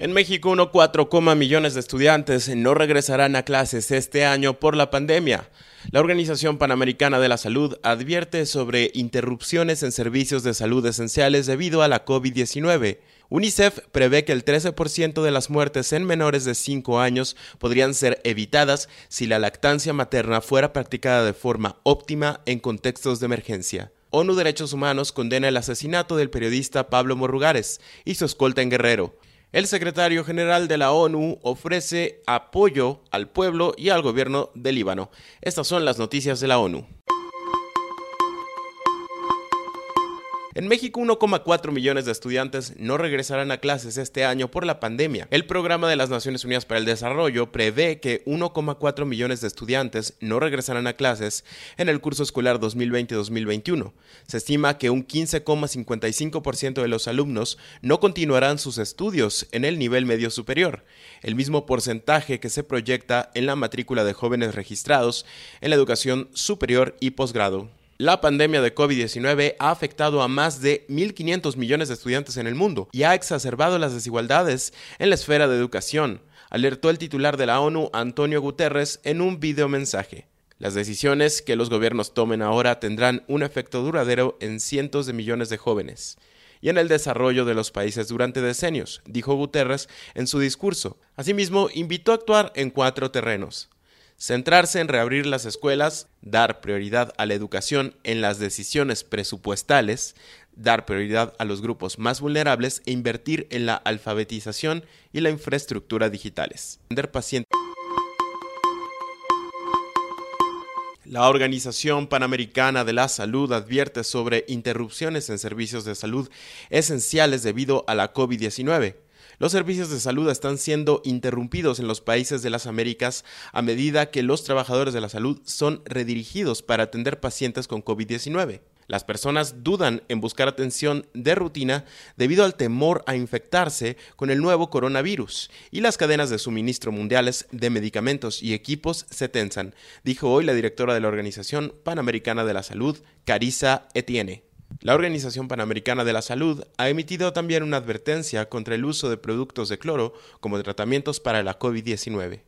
En México, 1,4 millones de estudiantes no regresarán a clases este año por la pandemia. La Organización Panamericana de la Salud advierte sobre interrupciones en servicios de salud esenciales debido a la COVID-19. UNICEF prevé que el 13% de las muertes en menores de 5 años podrían ser evitadas si la lactancia materna fuera practicada de forma óptima en contextos de emergencia. ONU Derechos Humanos condena el asesinato del periodista Pablo Morrugares y su escolta en Guerrero. El secretario general de la ONU ofrece apoyo al pueblo y al gobierno del Líbano. Estas son las noticias de la ONU. En México, 1,4 millones de estudiantes no regresarán a clases este año por la pandemia. El Programa de las Naciones Unidas para el Desarrollo prevé que 1,4 millones de estudiantes no regresarán a clases en el curso escolar 2020-2021. Se estima que un 15,55% de los alumnos no continuarán sus estudios en el nivel medio superior, el mismo porcentaje que se proyecta en la matrícula de jóvenes registrados en la educación superior y posgrado. La pandemia de COVID-19 ha afectado a más de 1.500 millones de estudiantes en el mundo y ha exacerbado las desigualdades en la esfera de educación, alertó el titular de la ONU, Antonio Guterres, en un videomensaje. Las decisiones que los gobiernos tomen ahora tendrán un efecto duradero en cientos de millones de jóvenes y en el desarrollo de los países durante decenios, dijo Guterres en su discurso. Asimismo, invitó a actuar en cuatro terrenos Centrarse en reabrir las escuelas, dar prioridad a la educación en las decisiones presupuestales, dar prioridad a los grupos más vulnerables e invertir en la alfabetización y la infraestructura digitales. La Organización Panamericana de la Salud advierte sobre interrupciones en servicios de salud esenciales debido a la COVID-19. Los servicios de salud están siendo interrumpidos en los países de las Américas a medida que los trabajadores de la salud son redirigidos para atender pacientes con COVID-19. Las personas dudan en buscar atención de rutina debido al temor a infectarse con el nuevo coronavirus y las cadenas de suministro mundiales de medicamentos y equipos se tensan, dijo hoy la directora de la Organización Panamericana de la Salud, Carissa Etienne. La Organización Panamericana de la Salud ha emitido también una advertencia contra el uso de productos de cloro como tratamientos para la COVID-19.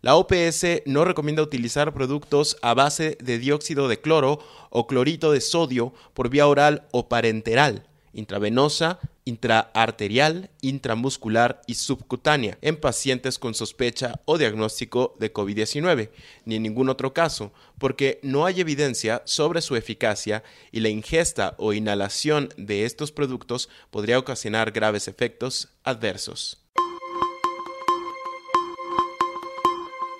La OPS no recomienda utilizar productos a base de dióxido de cloro o clorito de sodio por vía oral o parenteral intravenosa, intraarterial, intramuscular y subcutánea en pacientes con sospecha o diagnóstico de COVID-19, ni en ningún otro caso, porque no hay evidencia sobre su eficacia y la ingesta o inhalación de estos productos podría ocasionar graves efectos adversos.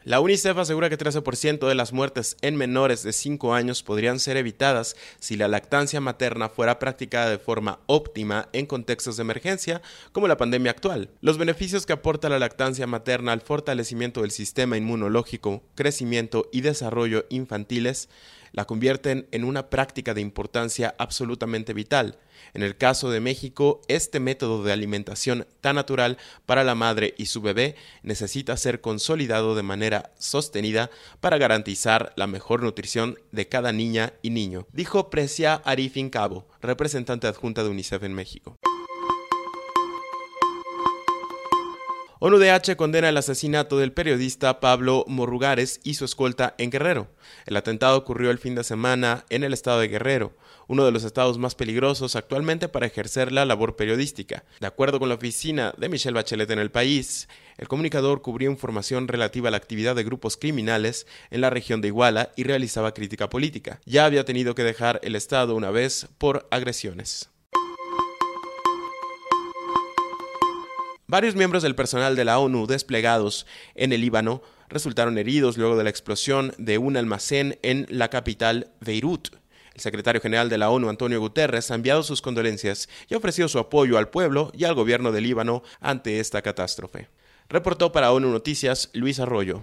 La UNICEF asegura que 13% de las muertes en menores de 5 años podrían ser evitadas si la lactancia materna fuera practicada de forma óptima en contextos de emergencia como la pandemia actual. Los beneficios que aporta la lactancia materna al fortalecimiento del sistema inmunológico, crecimiento y desarrollo infantiles la convierten en una práctica de importancia absolutamente vital. En el caso de México, este método de alimentación tan natural para la madre y su bebé necesita ser consolidado de manera sostenida para garantizar la mejor nutrición de cada niña y niño, dijo Precia Arifin Cabo, representante adjunta de UNICEF en México. ONUDH condena el asesinato del periodista Pablo Morrugares y su escolta en Guerrero. El atentado ocurrió el fin de semana en el estado de Guerrero, uno de los estados más peligrosos actualmente para ejercer la labor periodística. De acuerdo con la oficina de Michelle Bachelet en el país, el comunicador cubrió información relativa a la actividad de grupos criminales en la región de Iguala y realizaba crítica política. Ya había tenido que dejar el estado una vez por agresiones. Varios miembros del personal de la ONU desplegados en el Líbano resultaron heridos luego de la explosión de un almacén en la capital Beirut. El secretario general de la ONU, Antonio Guterres, ha enviado sus condolencias y ha ofrecido su apoyo al pueblo y al gobierno del Líbano ante esta catástrofe. Reportó para ONU Noticias Luis Arroyo.